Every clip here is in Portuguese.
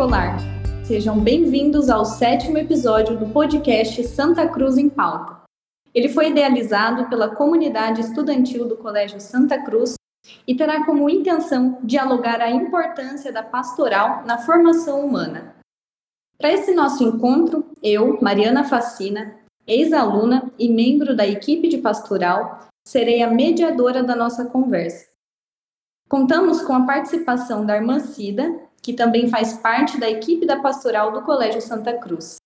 escolar. Sejam bem-vindos ao sétimo episódio do podcast Santa Cruz em Pauta. Ele foi idealizado pela comunidade estudantil do Colégio Santa Cruz e terá como intenção dialogar a importância da pastoral na formação humana. Para esse nosso encontro, eu, Mariana Facina, ex-aluna e membro da equipe de pastoral, serei a mediadora da nossa conversa. Contamos com a participação da irmã Cida, que também faz parte da equipe da pastoral do Colégio Santa Cruz.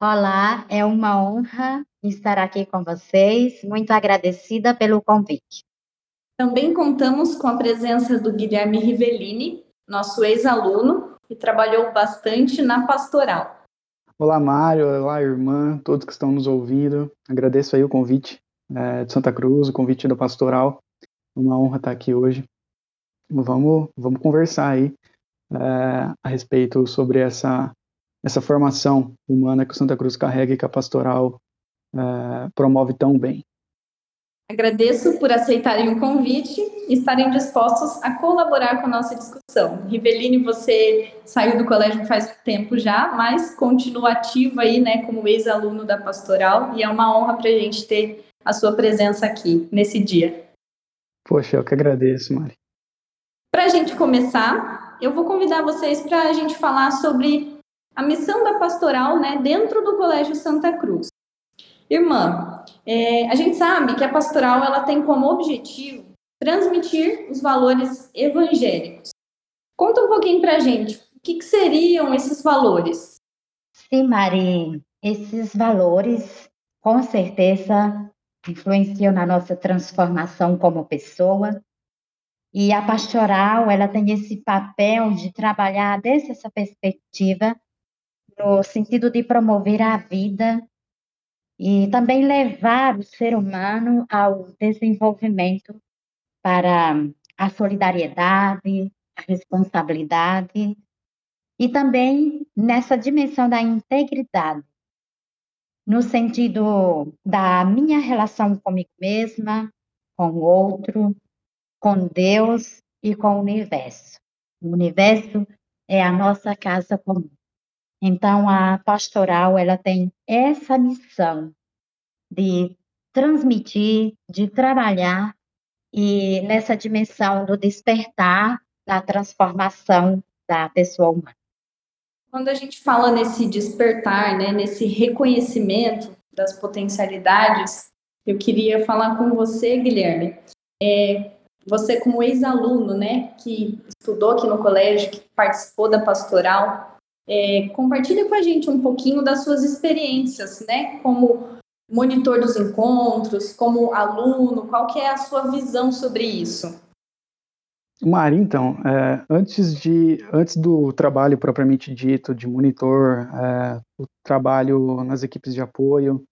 Olá, é uma honra estar aqui com vocês. Muito agradecida pelo convite. Também contamos com a presença do Guilherme Rivellini, nosso ex-aluno, que trabalhou bastante na pastoral. Olá, Mário. Olá, irmã, todos que estão nos ouvindo. Agradeço aí o convite é, de Santa Cruz, o convite da pastoral. Uma honra estar aqui hoje. Vamos, vamos conversar aí é, a respeito sobre essa, essa formação humana que o Santa Cruz carrega e que a pastoral é, promove tão bem. Agradeço por aceitarem o convite e estarem dispostos a colaborar com a nossa discussão. Riveline, você saiu do colégio faz tempo já, mas continua ativo aí, né, como ex-aluno da Pastoral, e é uma honra para a gente ter a sua presença aqui nesse dia. Poxa, eu que agradeço, Mari. Para a gente começar, eu vou convidar vocês para a gente falar sobre a missão da Pastoral, né, dentro do Colégio Santa Cruz. Irmã, é, a gente sabe que a pastoral ela tem como objetivo transmitir os valores evangélicos. Conta um pouquinho para a gente, o que, que seriam esses valores? Sim, Mari, esses valores com certeza influenciam na nossa transformação como pessoa. E a pastoral, ela tem esse papel de trabalhar desde essa perspectiva no sentido de promover a vida e também levar o ser humano ao desenvolvimento para a solidariedade, a responsabilidade e também nessa dimensão da integridade, no sentido da minha relação comigo mesma, com o outro, com Deus e com o universo. O universo é a nossa casa comum. Então, a pastoral ela tem essa missão de transmitir, de trabalhar e nessa dimensão do despertar, da transformação da pessoa humana. Quando a gente fala nesse despertar, né, nesse reconhecimento das potencialidades, eu queria falar com você, Guilherme. É, você como ex-aluno, né, que estudou aqui no colégio, que participou da pastoral, é, compartilha com a gente um pouquinho das suas experiências, né? Como monitor dos encontros, como aluno, qual que é a sua visão sobre isso? Mari, então, é, antes, de, antes do trabalho propriamente dito de monitor, é, o trabalho nas equipes de apoio,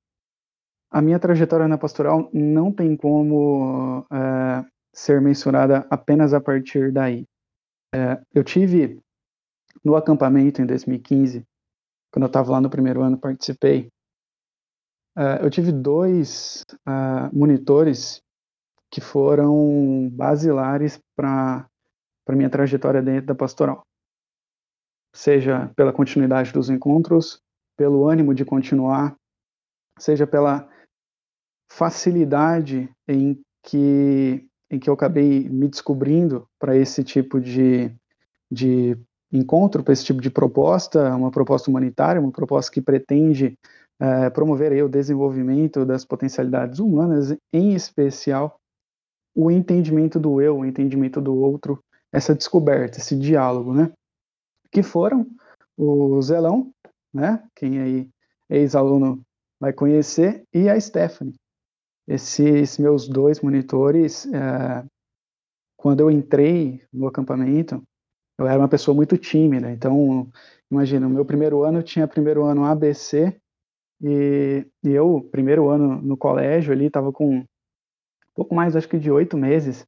a minha trajetória na pastoral não tem como é, ser mensurada apenas a partir daí. É, eu tive no acampamento em 2015, quando eu estava lá no primeiro ano, participei. Uh, eu tive dois uh, monitores que foram basilares para a minha trajetória dentro da pastoral. Seja pela continuidade dos encontros, pelo ânimo de continuar, seja pela facilidade em que, em que eu acabei me descobrindo para esse tipo de, de encontro para esse tipo de proposta, uma proposta humanitária, uma proposta que pretende é, promover aí, o desenvolvimento das potencialidades humanas, em especial o entendimento do eu, o entendimento do outro, essa descoberta, esse diálogo, né? Que foram o Zelão, né? Quem aí é ex-aluno vai conhecer, e a Stephanie. Esses meus dois monitores, é, quando eu entrei no acampamento, eu era uma pessoa muito tímida, então, imagina, o meu primeiro ano tinha primeiro ano ABC, e, e eu, primeiro ano no colégio ali, estava com um pouco mais, acho que de oito meses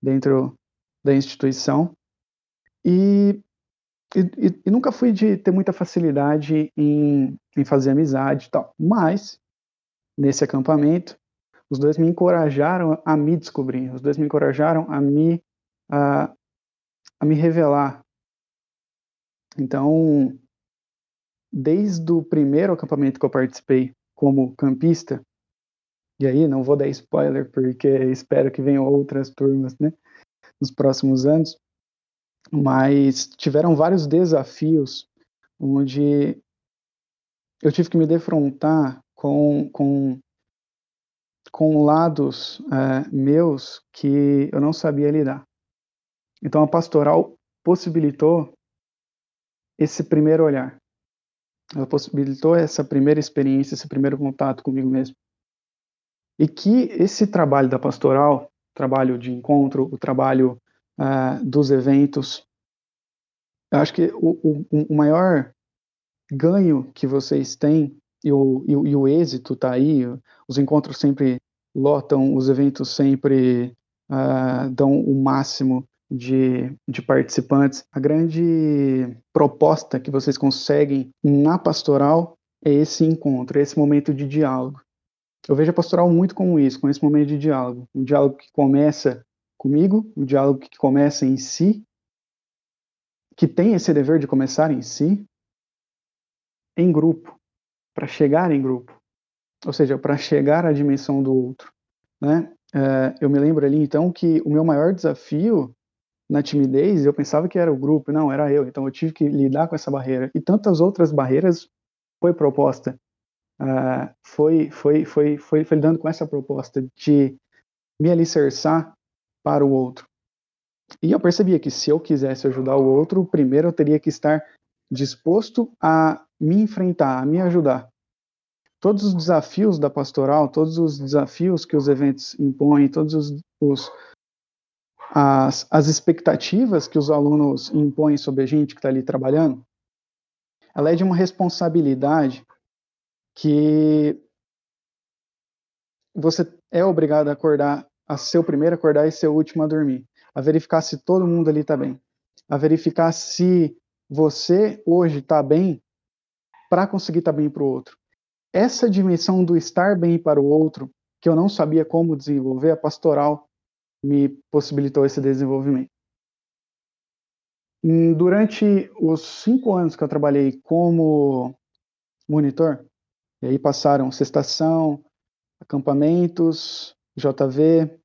dentro da instituição, e, e, e, nunca fui de ter muita facilidade em, em fazer amizade e tal, mas, nesse acampamento, os dois me encorajaram a me descobrir, os dois me encorajaram a me, a, a me revelar. Então, desde o primeiro acampamento que eu participei como campista, e aí não vou dar spoiler porque espero que venham outras turmas, né, nos próximos anos, mas tiveram vários desafios onde eu tive que me defrontar com, com, com lados é, meus que eu não sabia lidar. Então a pastoral possibilitou esse primeiro olhar. Ela possibilitou essa primeira experiência, esse primeiro contato comigo mesmo. E que esse trabalho da pastoral, trabalho de encontro, o trabalho uh, dos eventos, eu acho que o, o, o, maior ganho que vocês têm e o, e, e o êxito está aí, os encontros sempre lotam, os eventos sempre uh, dão o máximo de, de participantes. A grande proposta que vocês conseguem na pastoral é esse encontro, esse momento de diálogo. Eu vejo a pastoral muito como isso, com esse momento de diálogo. Um diálogo que começa comigo, um diálogo que começa em si, que tem esse dever de começar em si, em grupo, para chegar em grupo. Ou seja, para chegar à dimensão do outro. Né? É, eu me lembro ali, então, que o meu maior desafio na timidez, eu pensava que era o grupo, não, era eu. Então eu tive que lidar com essa barreira. E tantas outras barreiras foi proposta. Uh, foi, foi, foi, foi, foi lidando com essa proposta de me alicerçar para o outro. E eu percebia que se eu quisesse ajudar o outro, primeiro eu teria que estar disposto a me enfrentar, a me ajudar. Todos os desafios da pastoral, todos os desafios que os eventos impõem, todos os, os as, as expectativas que os alunos impõem sobre a gente que está ali trabalhando, ela é de uma responsabilidade que você é obrigado a acordar, a ser o primeiro a acordar e ser o último a dormir, a verificar se todo mundo ali está bem, a verificar se você hoje está bem para conseguir estar tá bem para o outro. Essa dimensão do estar bem para o outro, que eu não sabia como desenvolver, a pastoral me possibilitou esse desenvolvimento. Hum, durante os cinco anos que eu trabalhei como monitor, e aí passaram sextação, acampamentos, JV,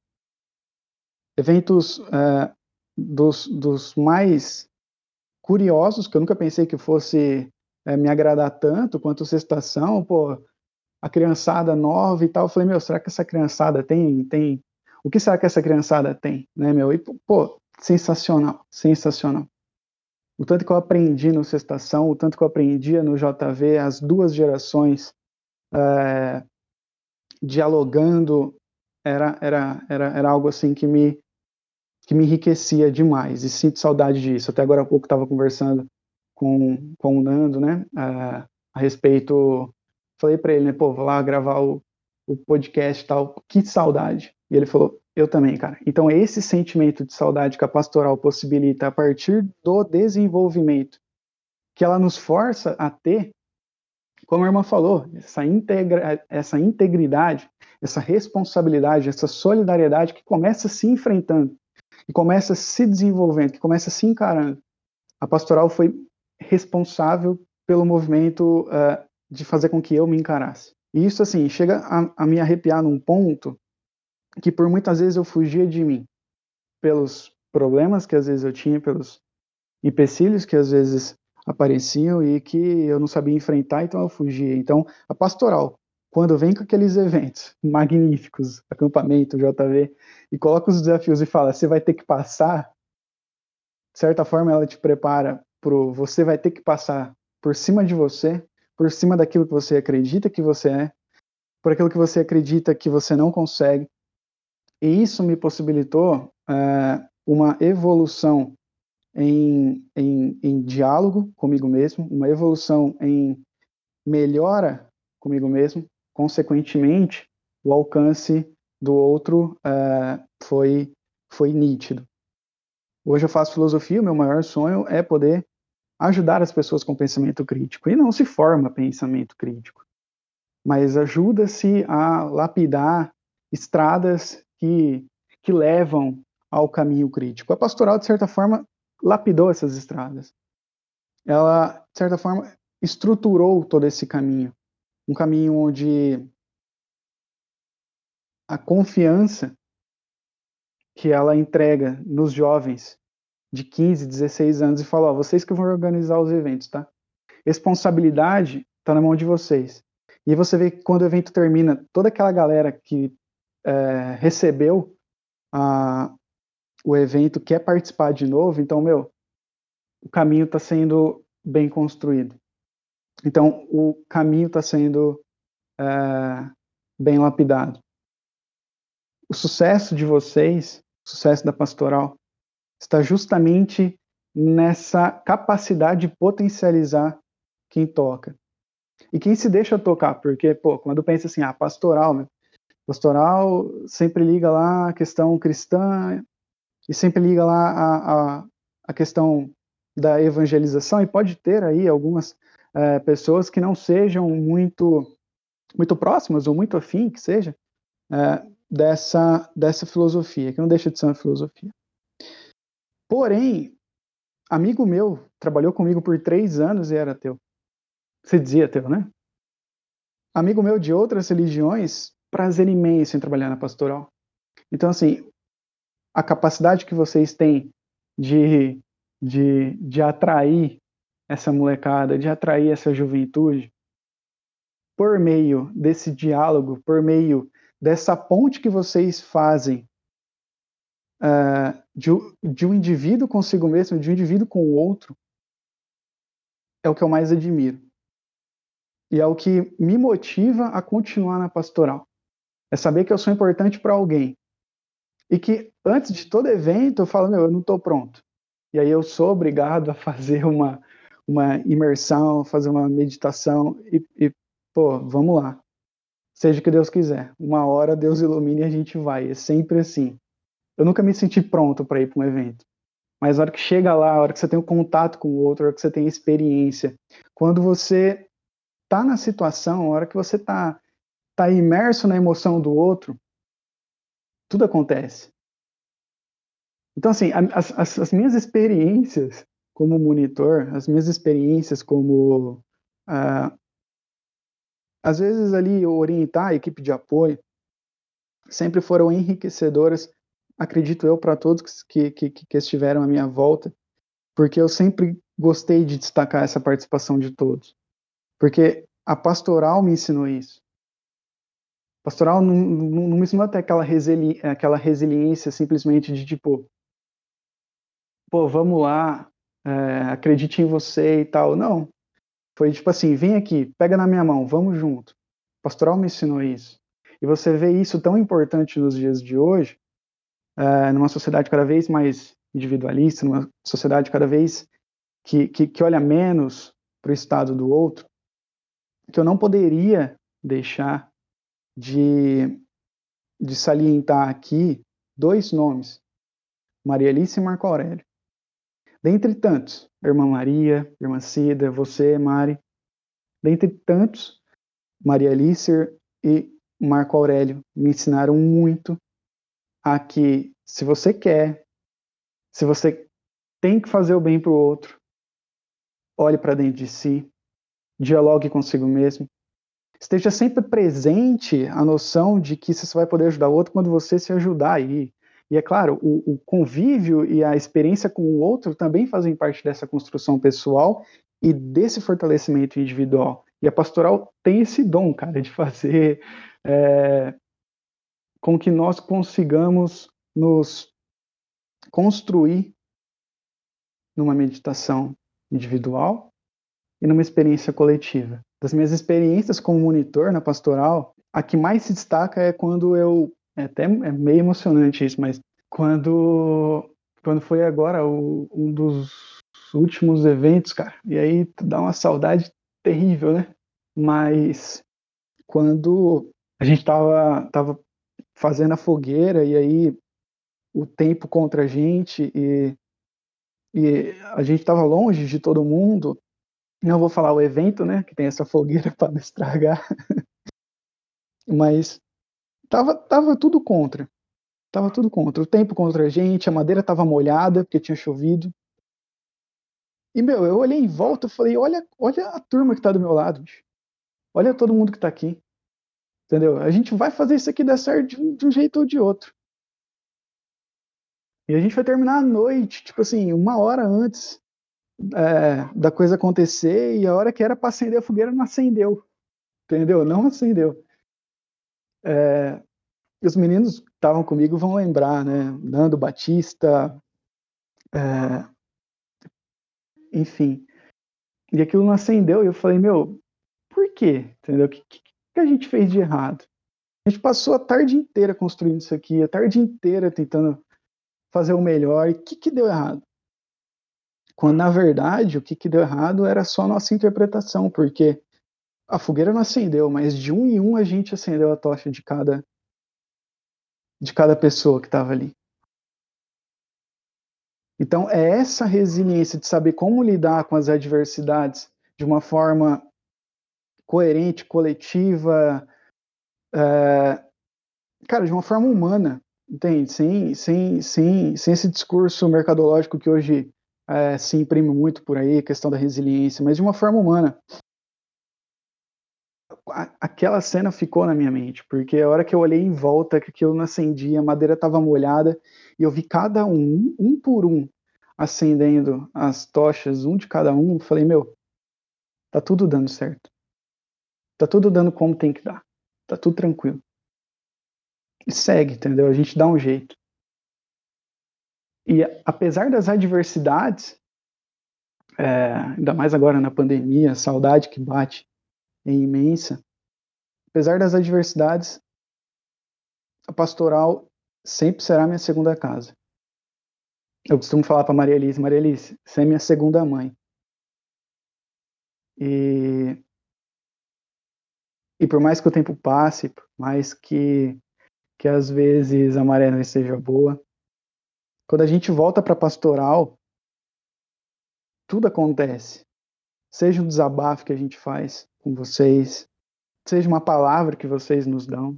eventos é, dos, dos mais curiosos, que eu nunca pensei que fosse é, me agradar tanto quanto sextação, pô, a criançada nova e tal, eu falei, meu, será que essa criançada tem, tem o que será que essa criançada tem, né, meu? E, pô, sensacional, sensacional. O tanto que eu aprendi no Sextação, o tanto que eu aprendia no JV, as duas gerações é, dialogando, era, era, era, era algo assim que me, que me enriquecia demais, e sinto saudade disso. Até agora há pouco estava conversando com, com o Nando, né, a, a respeito, falei para ele, né, pô, vou lá gravar o, o podcast e tal, que saudade. E ele falou, eu também, cara. Então, esse sentimento de saudade que a pastoral possibilita a partir do desenvolvimento que ela nos força a ter, como a irmã falou, essa, integra, essa integridade, essa responsabilidade, essa solidariedade que começa se enfrentando, que começa se desenvolvendo, que começa se encarando. A pastoral foi responsável pelo movimento uh, de fazer com que eu me encarasse. E isso, assim, chega a, a me arrepiar num ponto que por muitas vezes eu fugia de mim, pelos problemas que às vezes eu tinha, pelos empecilhos que às vezes apareciam e que eu não sabia enfrentar, então eu fugia. Então, a pastoral, quando vem com aqueles eventos magníficos, acampamento, JV, e coloca os desafios e fala, você vai ter que passar, de certa forma ela te prepara pro você vai ter que passar por cima de você, por cima daquilo que você acredita que você é, por aquilo que você acredita que você não consegue, e isso me possibilitou é, uma evolução em, em, em, diálogo comigo mesmo, uma evolução em melhora comigo mesmo, consequentemente, o alcance do outro é, foi, foi nítido. Hoje eu faço filosofia, o meu maior sonho é poder ajudar as pessoas com pensamento crítico. E não se forma pensamento crítico, mas ajuda-se a lapidar estradas que, que levam ao caminho crítico. A pastoral, de certa forma, lapidou essas estradas. ela, de certa forma, estruturou todo esse caminho. Um caminho onde a confiança que ela entrega nos jovens de 15, 16 anos e fala: Ó, vocês que vão organizar os eventos, tá? Responsabilidade está na mão de vocês. E você vê que quando o evento termina, toda aquela galera que é, recebeu a, o evento quer participar de novo, então, meu, o caminho está sendo bem construído. Então, o caminho está sendo é, bem lapidado. O sucesso de vocês, o sucesso da pastoral, está justamente nessa capacidade de potencializar quem toca. E quem se deixa tocar, porque, pô, quando pensa assim, ah, pastoral, pastoral sempre liga lá a questão cristã e sempre liga lá a, a, a questão da evangelização, e pode ter aí algumas é, pessoas que não sejam muito muito próximas ou muito afim, que seja, é, dessa, dessa filosofia, que não deixa de ser uma filosofia. Porém, amigo meu trabalhou comigo por três anos e era ateu. Você dizia ateu, né? Amigo meu de outras religiões, prazer imenso em trabalhar na pastoral. Então, assim, a capacidade que vocês têm de, de, de atrair essa molecada, de atrair essa juventude, por meio desse diálogo, por meio dessa ponte que vocês fazem uh, de, de um indivíduo consigo mesmo, de um indivíduo com o outro, é o que eu mais admiro. E é o que me motiva a continuar na pastoral. É saber que eu sou importante para alguém. E que antes de todo evento eu falo, meu, eu não estou pronto. E aí eu sou obrigado a fazer uma, uma imersão, fazer uma meditação e, e pô, vamos lá. Seja o que Deus quiser. Uma hora Deus ilumine e a gente vai. É sempre assim. Eu nunca me senti pronto para ir para um evento. Mas a hora que chega lá, a hora que você tem o um contato com o outro, a hora que você tem experiência, quando você tá na situação, a hora que você tá, tá imerso na emoção do outro, tudo acontece. Então, assim, as, as, as minhas experiências como monitor, as minhas experiências como uh, às vezes ali orientar a equipe de apoio sempre foram enriquecedoras, acredito eu, para todos que, que, que estiveram à minha volta, porque eu sempre gostei de destacar essa participação de todos. Porque a pastoral me ensinou isso. Pastoral não, não, não me ensinou até aquela, resili aquela resiliência simplesmente de tipo, pô, vamos lá, é, acredite em você e tal. Não. Foi tipo assim, vem aqui, pega na minha mão, vamos junto. O pastoral me ensinou isso. E você vê isso tão importante nos dias de hoje, é, numa sociedade cada vez mais individualista, numa sociedade cada vez que, que, que olha menos para o estado do outro, que eu não poderia deixar de, de salientar aqui dois nomes, Maria Alice e Marco Aurélio. Dentre tantos, irmã Maria, irmã Cida, você, Mari, dentre tantos, Maria Alice e Marco Aurélio me ensinaram muito a que se você quer, se você tem que fazer o bem para o outro, olhe para dentro de si, dialogue consigo mesmo, esteja sempre presente a noção de que você só vai poder ajudar o outro quando você se ajudar aí. E é claro, o, o, convívio e a experiência com o outro também fazem parte dessa construção pessoal e desse fortalecimento individual. E a pastoral tem esse dom, cara, de fazer é, com que nós consigamos nos construir numa meditação individual e numa experiência coletiva. Das minhas experiências como monitor na pastoral, a que mais se destaca é quando eu é até é meio emocionante isso, mas quando quando foi agora o, um dos últimos eventos, cara, e aí dá uma saudade terrível, né? Mas quando a gente tava, tava fazendo a fogueira e aí o tempo contra a gente e, e a gente tava longe de todo mundo, não vou falar o evento, né, que tem essa fogueira para não estragar, mas Tava, tava tudo contra. Tava tudo contra. O tempo contra a gente, a madeira tava molhada porque tinha chovido. E, meu, eu olhei em volta e falei, olha, olha a turma que tá do meu lado, bicho. Olha todo mundo que tá aqui. Entendeu? A gente vai fazer isso aqui dar certo de um, de um jeito ou de outro. E a gente vai terminar a noite, tipo assim, uma hora antes é, da coisa acontecer, e a hora que era para acender a fogueira não acendeu. Entendeu? Não acendeu. É, os meninos que estavam comigo vão lembrar, né? Nando Batista, é, enfim. E aquilo não acendeu, e eu falei, meu, por quê? Entendeu? O que, que, a gente fez de errado? A gente passou a tarde inteira construindo isso aqui, a tarde inteira tentando fazer o melhor, e o que, que deu errado? Quando, na verdade, o que, que deu errado era só nossa interpretação, porque a fogueira não acendeu, mas de um em um a gente acendeu a tocha de cada, de cada pessoa que estava ali. Então, é essa resiliência de saber como lidar com as adversidades de uma forma coerente, coletiva, é, cara, de uma forma humana, entende? Sem, sem, sem, sem esse discurso mercadológico que hoje é, se imprime muito por aí, questão da resiliência, mas de uma forma humana. Aquela cena ficou na minha mente, porque a hora que eu olhei em volta, que aquilo não acendia, a madeira estava molhada, e eu vi cada um, um por um, acendendo as tochas, um de cada um, falei, meu, tá tudo dando certo. Tá tudo dando como tem que dar. Tá tudo tranquilo. E segue, entendeu? A gente dá um jeito. E apesar das adversidades, é, ainda mais agora na pandemia, a saudade que bate é imensa. Apesar das adversidades, a pastoral sempre será minha segunda casa. Eu costumo falar para Maria Elise, Maria Elise, você é minha segunda mãe. E, e por mais que o tempo passe, por mais que, que às vezes a maré não esteja boa, quando a gente volta para pastoral, tudo acontece. Seja um desabafo que a gente faz com vocês, seja uma palavra que vocês nos dão.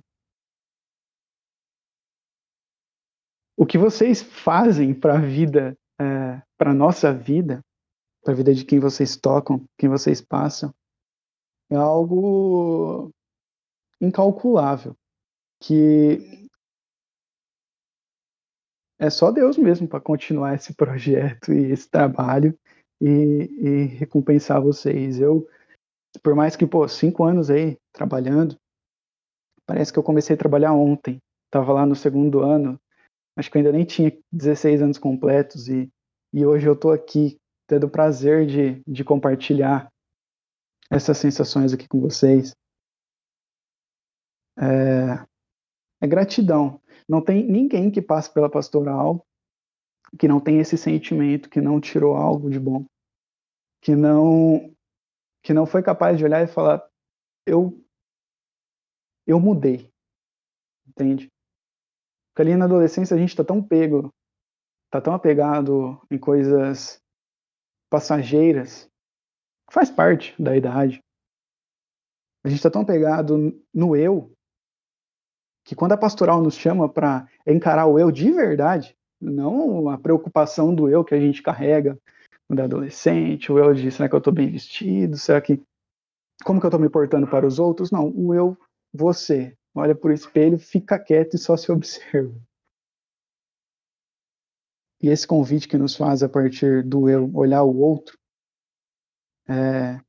O que vocês fazem para a vida, é, para a nossa vida, para a vida de quem vocês tocam, quem vocês passam, é algo incalculável. Que é só Deus mesmo para continuar esse projeto e esse trabalho e, e, recompensar vocês. Eu, por mais que, pô, cinco anos aí trabalhando, parece que eu comecei a trabalhar ontem. Tava lá no segundo ano, acho que eu ainda nem tinha 16 anos completos e, e hoje eu tô aqui tendo o prazer de, de compartilhar essas sensações aqui com vocês. É, é gratidão. Não tem ninguém que passe pela pastoral que não tem esse sentimento, que não tirou algo de bom, que não que não foi capaz de olhar e falar eu eu mudei. Entende? Porque ali na adolescência a gente está tão pego, tá tão apegado em coisas passageiras, faz parte da idade. A gente está tão pegado no eu que quando a pastoral nos chama para encarar o eu de verdade, não a preocupação do eu que a gente carrega quando é adolescente, o eu de será que eu estou bem vestido, será que como que eu estou me portando para os outros? Não, o eu, você, olha por espelho, fica quieto e só se observa. E esse convite que nos faz a partir do eu olhar o outro é,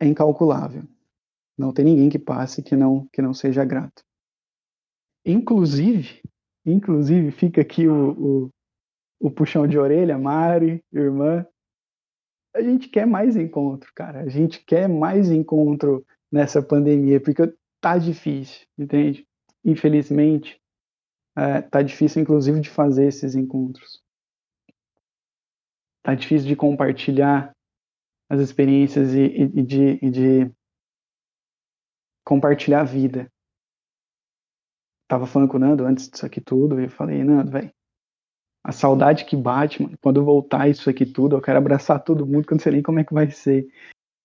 é incalculável. Não tem ninguém que passe que não que não seja grato. Inclusive, inclusive fica aqui o, o, o puxão de orelha, Mari, irmã. A gente quer mais encontro, cara. A gente quer mais encontro nessa pandemia, porque tá difícil, entende? Infelizmente, é, tá difícil, inclusive, de fazer esses encontros. Tá difícil de compartilhar as experiências e, e, e de, e de compartilhar a vida. Tava falando com o Nando antes disso aqui tudo, e eu falei, Nando, velho, a saudade que bate, mano, quando voltar isso aqui tudo, eu quero abraçar todo mundo, que eu não sei nem como é que vai ser.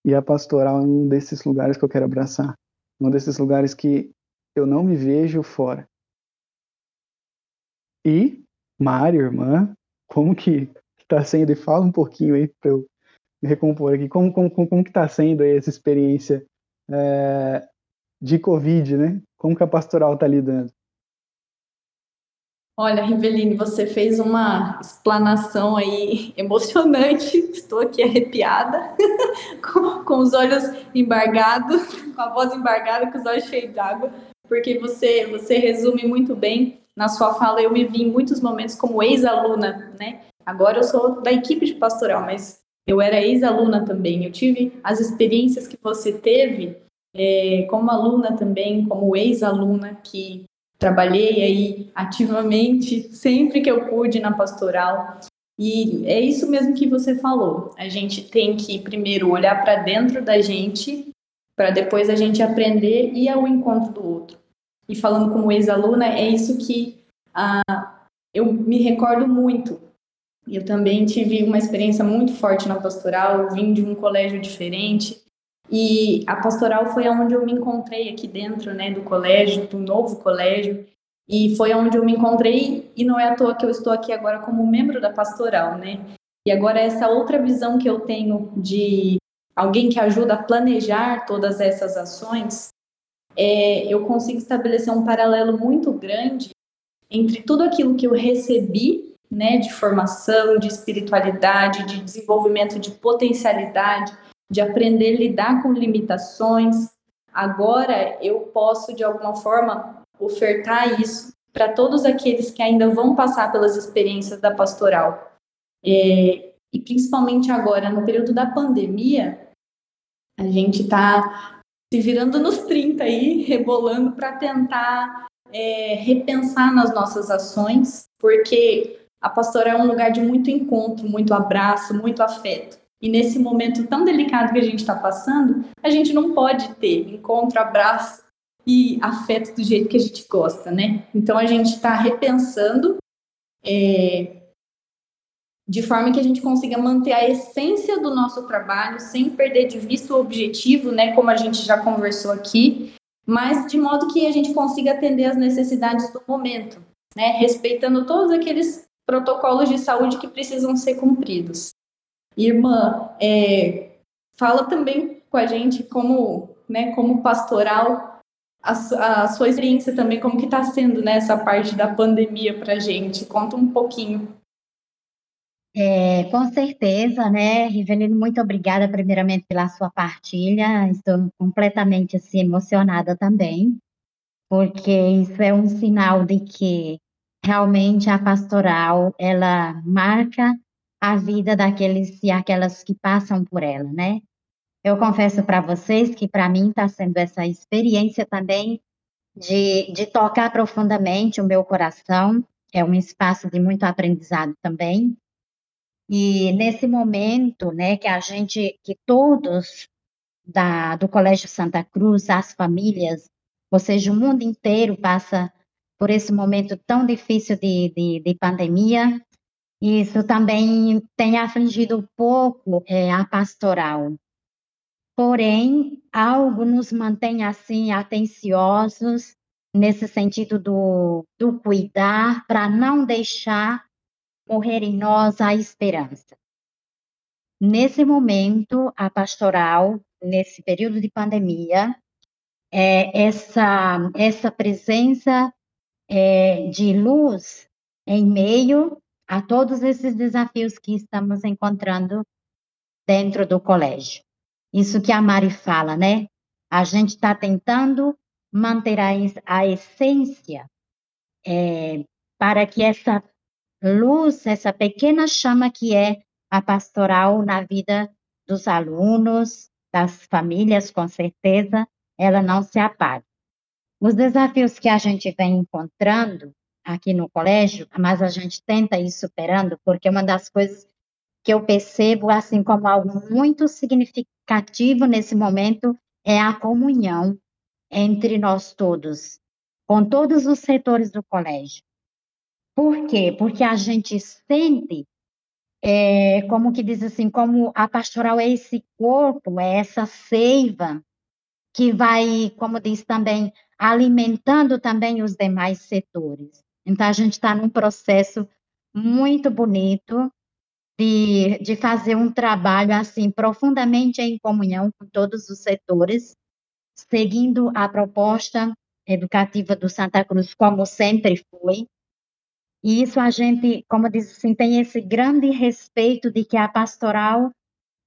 E a pastoral é um desses lugares que eu quero abraçar. Um desses lugares que eu não me vejo fora. E, Mário, irmã, como que está sendo, e fala um pouquinho aí para eu me recompor aqui, como, como, como que está sendo aí essa experiência é, de Covid, né? Como que a pastoral está lidando? Olha, Riveline, você fez uma explanação aí emocionante. Estou aqui arrepiada, com, com, os olhos embargados, com a voz embargada, com os olhos cheios d'água, porque você, você resume muito bem na sua fala. Eu me vi em muitos momentos como ex-aluna, né? Agora eu sou da equipe de pastoral, mas eu era ex-aluna também. Eu tive as experiências que você teve é, como aluna também, como ex-aluna, que trabalhei aí ativamente sempre que eu pude na pastoral. E é isso mesmo que você falou. A gente tem que primeiro olhar para dentro da gente, para depois a gente aprender e ir ao encontro do outro. E falando como ex-aluna, é isso que ah, eu me recordo muito. Eu também tive uma experiência muito forte na pastoral, vim de um colégio diferente, e a pastoral foi onde eu me encontrei aqui dentro, né, do colégio, do novo colégio, e foi onde eu me encontrei, e não é à toa que eu estou aqui agora como membro da pastoral, né? E agora essa outra visão que eu tenho de alguém que ajuda a planejar todas essas ações, é, eu consigo estabelecer um paralelo muito grande entre tudo aquilo que eu recebi, né, de formação, de espiritualidade, de desenvolvimento de potencialidade, de aprender a lidar com limitações. Agora eu posso, de alguma forma, ofertar isso para todos aqueles que ainda vão passar pelas experiências da pastoral. É, e principalmente agora, no período da pandemia, a gente está se virando nos 30 aí, rebolando para tentar é, repensar nas nossas ações, porque a pastoral é um lugar de muito encontro, muito abraço, muito afeto. E nesse momento tão delicado que a gente está passando, a gente não pode ter encontro, abraço e afeto do jeito que a gente gosta, né? Então a gente está repensando é, de forma que a gente consiga manter a essência do nosso trabalho sem perder de vista o objetivo, né? Como a gente já conversou aqui, mas de modo que a gente consiga atender às necessidades do momento, né? Respeitando todos aqueles protocolos de saúde que precisam ser cumpridos. Irmã, é, fala também com a gente como, né, como pastoral, a, a sua experiência também, como que está sendo né, parte da pandemia para a gente. Conta um pouquinho. É, com certeza, né, Rivelino, muito obrigada primeiramente pela sua partilha, estou completamente assim, emocionada também, porque isso é um sinal de que realmente a pastoral, ela marca a vida daqueles e aquelas que passam por ela, né? Eu confesso para vocês que para mim está sendo essa experiência também de, de tocar profundamente o meu coração, é um espaço de muito aprendizado também. E nesse momento, né, que a gente, que todos da, do Colégio Santa Cruz, as famílias, ou seja, o mundo inteiro passa por esse momento tão difícil de, de, de pandemia, isso também tem afligido um pouco é, a pastoral. Porém, algo nos mantém assim atenciosos nesse sentido do, do cuidar para não deixar morrer em nós a esperança. Nesse momento, a pastoral, nesse período de pandemia, é, essa, essa presença é, de luz em meio a todos esses desafios que estamos encontrando dentro do colégio. Isso que a Mari fala, né? A gente está tentando manter a, a essência é, para que essa luz, essa pequena chama que é a pastoral na vida dos alunos, das famílias, com certeza, ela não se apague. Os desafios que a gente vem encontrando aqui no colégio, mas a gente tenta ir superando, porque uma das coisas que eu percebo, assim como algo muito significativo nesse momento, é a comunhão entre nós todos, com todos os setores do colégio. Por quê? Porque a gente sente, é, como que diz assim, como a pastoral é esse corpo, é essa seiva que vai, como diz também, alimentando também os demais setores. Então, a gente está num processo muito bonito de, de fazer um trabalho assim profundamente em comunhão com todos os setores, seguindo a proposta educativa do Santa Cruz, como sempre foi. E isso a gente, como diz assim, tem esse grande respeito de que a pastoral,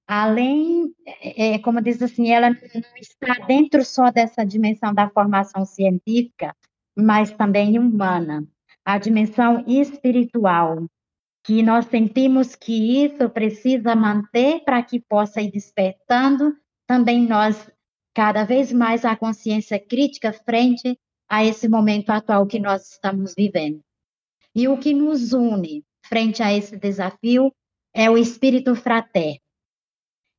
além, é, como diz assim, ela não está dentro só dessa dimensão da formação científica, mas também humana, a dimensão espiritual, que nós sentimos que isso precisa manter para que possa ir despertando também nós cada vez mais a consciência crítica frente a esse momento atual que nós estamos vivendo. E o que nos une frente a esse desafio é o espírito fraterno.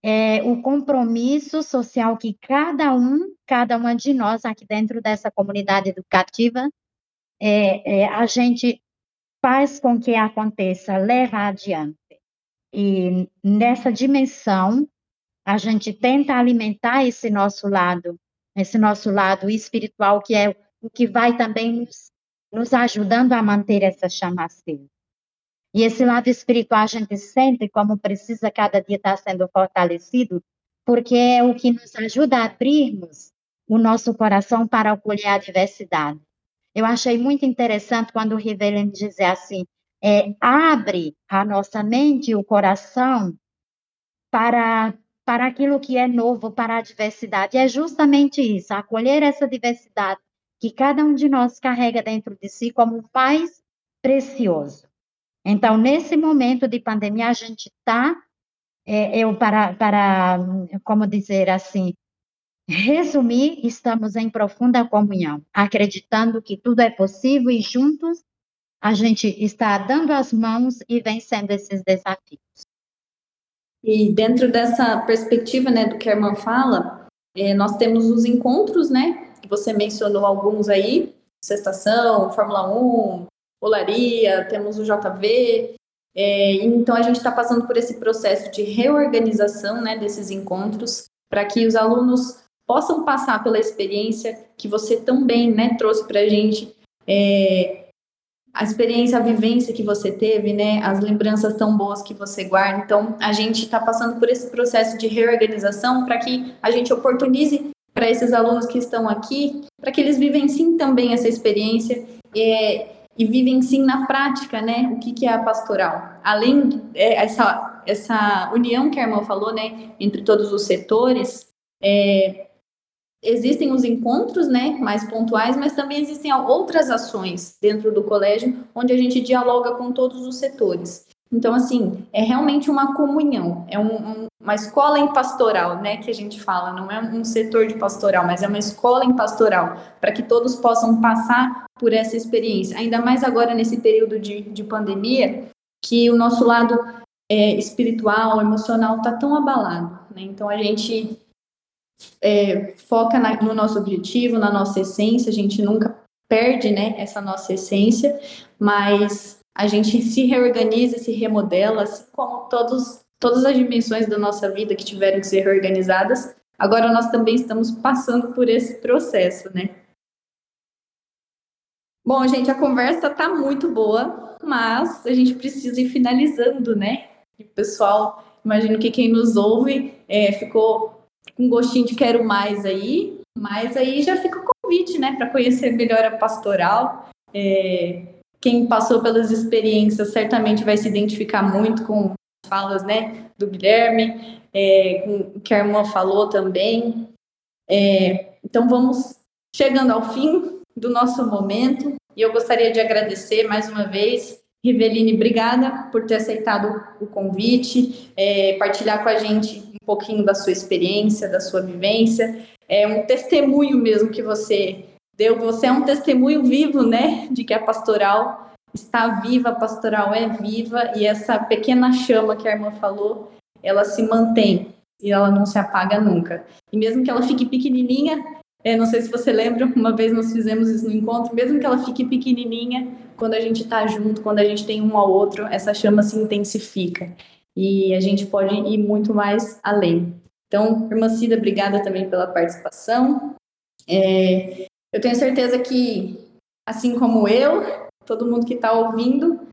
É o compromisso social que cada um, cada uma de nós aqui dentro dessa comunidade educativa, é, é, a gente faz com que aconteça, leva adiante. E nessa dimensão, a gente tenta alimentar esse nosso lado, esse nosso lado espiritual, que é o que vai também nos, nos ajudando a manter essa chama acesa. E esse lado espiritual a gente sente como precisa cada dia estar sendo fortalecido, porque é o que nos ajuda a abrirmos o nosso coração para acolher a diversidade. Eu achei muito interessante quando o Rivelin dizia assim, é, abre a nossa mente e o coração para, para aquilo que é novo, para a diversidade. E é justamente isso, acolher essa diversidade que cada um de nós carrega dentro de si como o mais precioso. Então, nesse momento de pandemia, a gente está, é, eu para, para, como dizer assim, Resumir, estamos em profunda comunhão, acreditando que tudo é possível e juntos a gente está dando as mãos e vencendo esses desafios. E dentro dessa perspectiva, né, do que a irmã fala, é, nós temos os encontros, né, que você mencionou alguns aí, Sextação, Fórmula 1, Olaria, temos o JV, é, então a gente está passando por esse processo de reorganização, né, desses encontros, para que os alunos possam passar pela experiência que você também né, trouxe para a gente, é, a experiência, a vivência que você teve, né, as lembranças tão boas que você guarda. Então, a gente está passando por esse processo de reorganização para que a gente oportunize para esses alunos que estão aqui, para que eles vivem sim também essa experiência é, e vivem sim na prática, né, o que, que é a pastoral. Além é, essa, essa união que a irmã falou, né, entre todos os setores, é, existem os encontros, né, mais pontuais, mas também existem outras ações dentro do colégio onde a gente dialoga com todos os setores. Então, assim, é realmente uma comunhão, é um, um, uma escola em pastoral, né, que a gente fala, não é um setor de pastoral, mas é uma escola em pastoral, para que todos possam passar por essa experiência. Ainda mais agora nesse período de, de pandemia, que o nosso lado é, espiritual, emocional está tão abalado, né? Então, a gente é, foca na, no nosso objetivo, na nossa essência, a gente nunca perde né, essa nossa essência, mas a gente se reorganiza, se remodela, assim como todos, todas as dimensões da nossa vida que tiveram que ser reorganizadas, agora nós também estamos passando por esse processo, né? Bom, gente, a conversa tá muito boa, mas a gente precisa ir finalizando, né? E pessoal, imagino que quem nos ouve é, ficou com gostinho de quero mais aí, mas aí já fica o convite, né, para conhecer melhor a pastoral. É, quem passou pelas experiências certamente vai se identificar muito com as falas, né, do Guilherme, é, com o que a irmã falou também. É, então vamos chegando ao fim do nosso momento e eu gostaria de agradecer mais uma vez Riveline, obrigada por ter aceitado o convite, é, partilhar com a gente um pouquinho da sua experiência, da sua vivência. É um testemunho mesmo que você deu. Você é um testemunho vivo, né, de que a pastoral está viva, a pastoral é viva e essa pequena chama que a irmã falou, ela se mantém e ela não se apaga nunca. E mesmo que ela fique pequenininha, é, não sei se você lembra, uma vez nós fizemos isso no encontro, mesmo que ela fique pequenininha, quando a gente está junto, quando a gente tem um ao outro, essa chama se intensifica e a gente pode ir muito mais além. Então, irmã Cida, obrigada também pela participação. É, eu tenho certeza que, assim como eu, todo mundo que está ouvindo,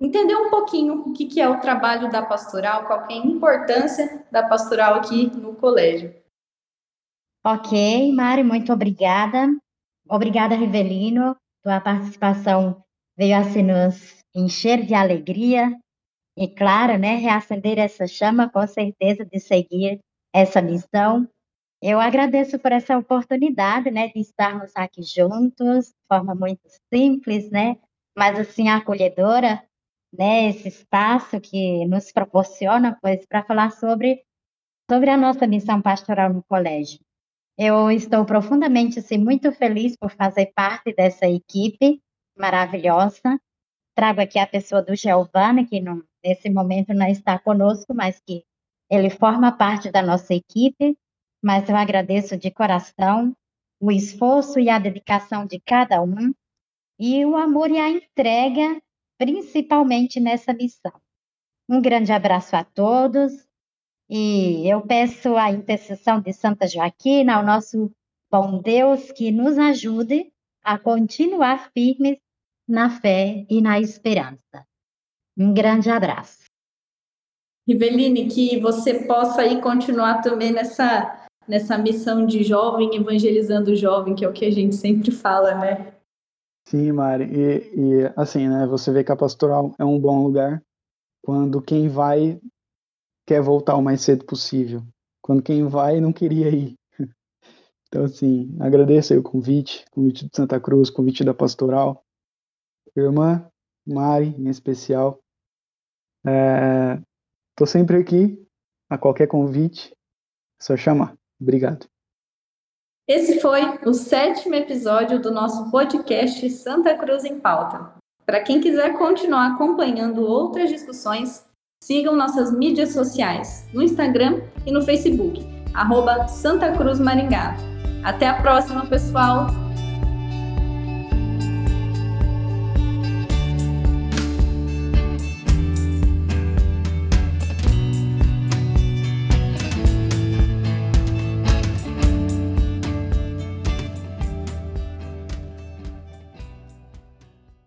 entender um pouquinho o que, que é o trabalho da pastoral, qual é a importância da pastoral aqui no colégio. Ok, Mari, muito obrigada. Obrigada, Rivelino. Tua participação veio a se nos encher de alegria e, claro, né, reacender essa chama, com certeza, de seguir essa missão. Eu agradeço por essa oportunidade, né, de estarmos aqui juntos, de forma muito simples, né, mas assim acolhedora, né, esse espaço que nos proporciona, pois, para falar sobre sobre a nossa missão pastoral no colégio. Eu estou profundamente, assim, muito feliz por fazer parte dessa equipe maravilhosa. Trago aqui a pessoa do Giovanni, que não, nesse momento não está conosco, mas que ele forma parte da nossa equipe. Mas eu agradeço de coração o esforço e a dedicação de cada um e o amor e a entrega, principalmente nessa missão. Um grande abraço a todos e eu peço a intercessão de Santa Joaquina, ao nosso bom Deus, que nos ajude a continuar firmes na fé e na esperança. Um grande abraço. Riveline, que você possa aí continuar também nessa, nessa missão de jovem, evangelizando o jovem, que é o que a gente sempre fala, né? Sim, Mari. E, e assim, né? Você vê que a pastoral é um bom lugar quando quem vai quer voltar o mais cedo possível. Quando quem vai não queria ir. Então, assim, agradeço aí o convite, convite de Santa Cruz, convite da Pastoral. Irmã Mari, em especial. Estou é, sempre aqui, a qualquer convite, é só chamar. Obrigado. Esse foi o sétimo episódio do nosso podcast Santa Cruz em Pauta. Para quem quiser continuar acompanhando outras discussões, Sigam nossas mídias sociais, no Instagram e no Facebook, arroba Santa Cruz Maringá. Até a próxima, pessoal!